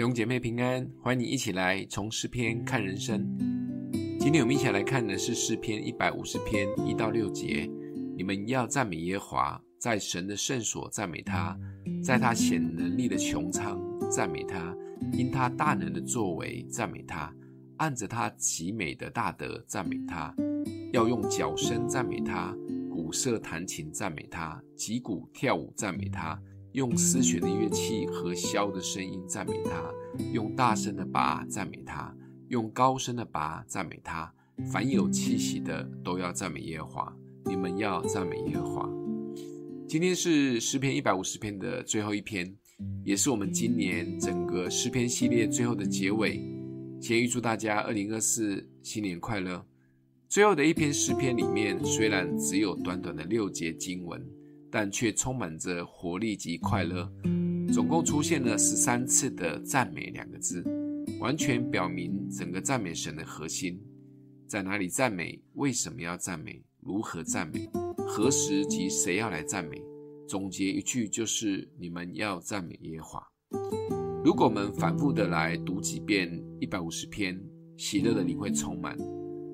弟姐妹平安，欢迎你一起来从诗篇看人生。今天我们一起来看的是诗篇一百五十篇一到六节。你们要赞美耶和华，在神的圣所赞美他，在他显能力的穹苍赞美他，因他大能的作为赞美他，按着他极美的大德赞美他。要用角声赞美他，鼓瑟弹琴赞美他，击鼓跳舞赞美他。用丝弦的乐器和箫的声音赞美他，用大声的拔赞美他，用高声的拔赞美他。凡有气息的都要赞美耶和华。你们要赞美耶和华。今天是诗篇一百五十篇的最后一篇，也是我们今年整个诗篇系列最后的结尾。先预祝大家二零二四新年快乐。最后的一篇诗篇里面，虽然只有短短的六节经文。但却充满着活力及快乐，总共出现了十三次的“赞美”两个字，完全表明整个赞美神的核心。在哪里赞美？为什么要赞美？如何赞美？何时及谁要来赞美？总结一句就是：你们要赞美耶和华。如果我们反复的来读几遍一百五十篇，喜乐的灵会充满，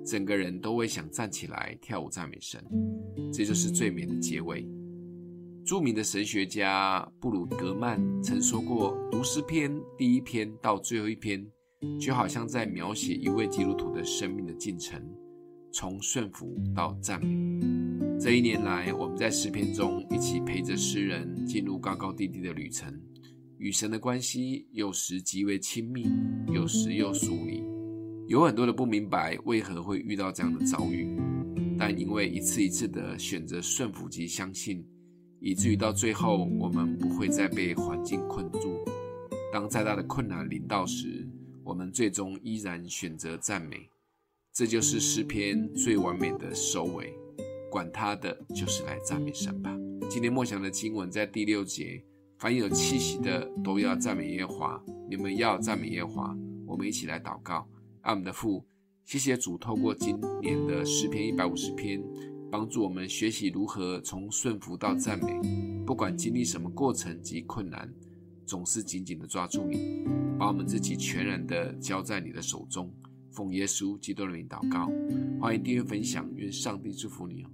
整个人都会想站起来跳舞赞美神。这就是最美的结尾。著名的神学家布鲁格曼曾说过：“读诗篇第一篇到最后一篇，就好像在描写一位基督徒的生命的进程，从顺服到赞美。”这一年来，我们在诗篇中一起陪着诗人进入高高低低的旅程，与神的关系有时极为亲密，有时又疏离，有很多的不明白为何会遇到这样的遭遇，但因为一次一次的选择顺服及相信。以至于到最后，我们不会再被环境困住。当再大的困难临到时，我们最终依然选择赞美。这就是诗篇最完美的收尾。管他的，就是来赞美神吧。今天默想的经文在第六节：凡有气息的，都要赞美耶和华。你们要赞美耶和华。我们一起来祷告：爱我们的父，谢谢主，透过今年的诗篇一百五十篇。帮助我们学习如何从顺服到赞美，不管经历什么过程及困难，总是紧紧的抓住你，把我们自己全然的交在你的手中。奉耶稣基督的名祷告，欢迎订阅分享，愿上帝祝福你哦。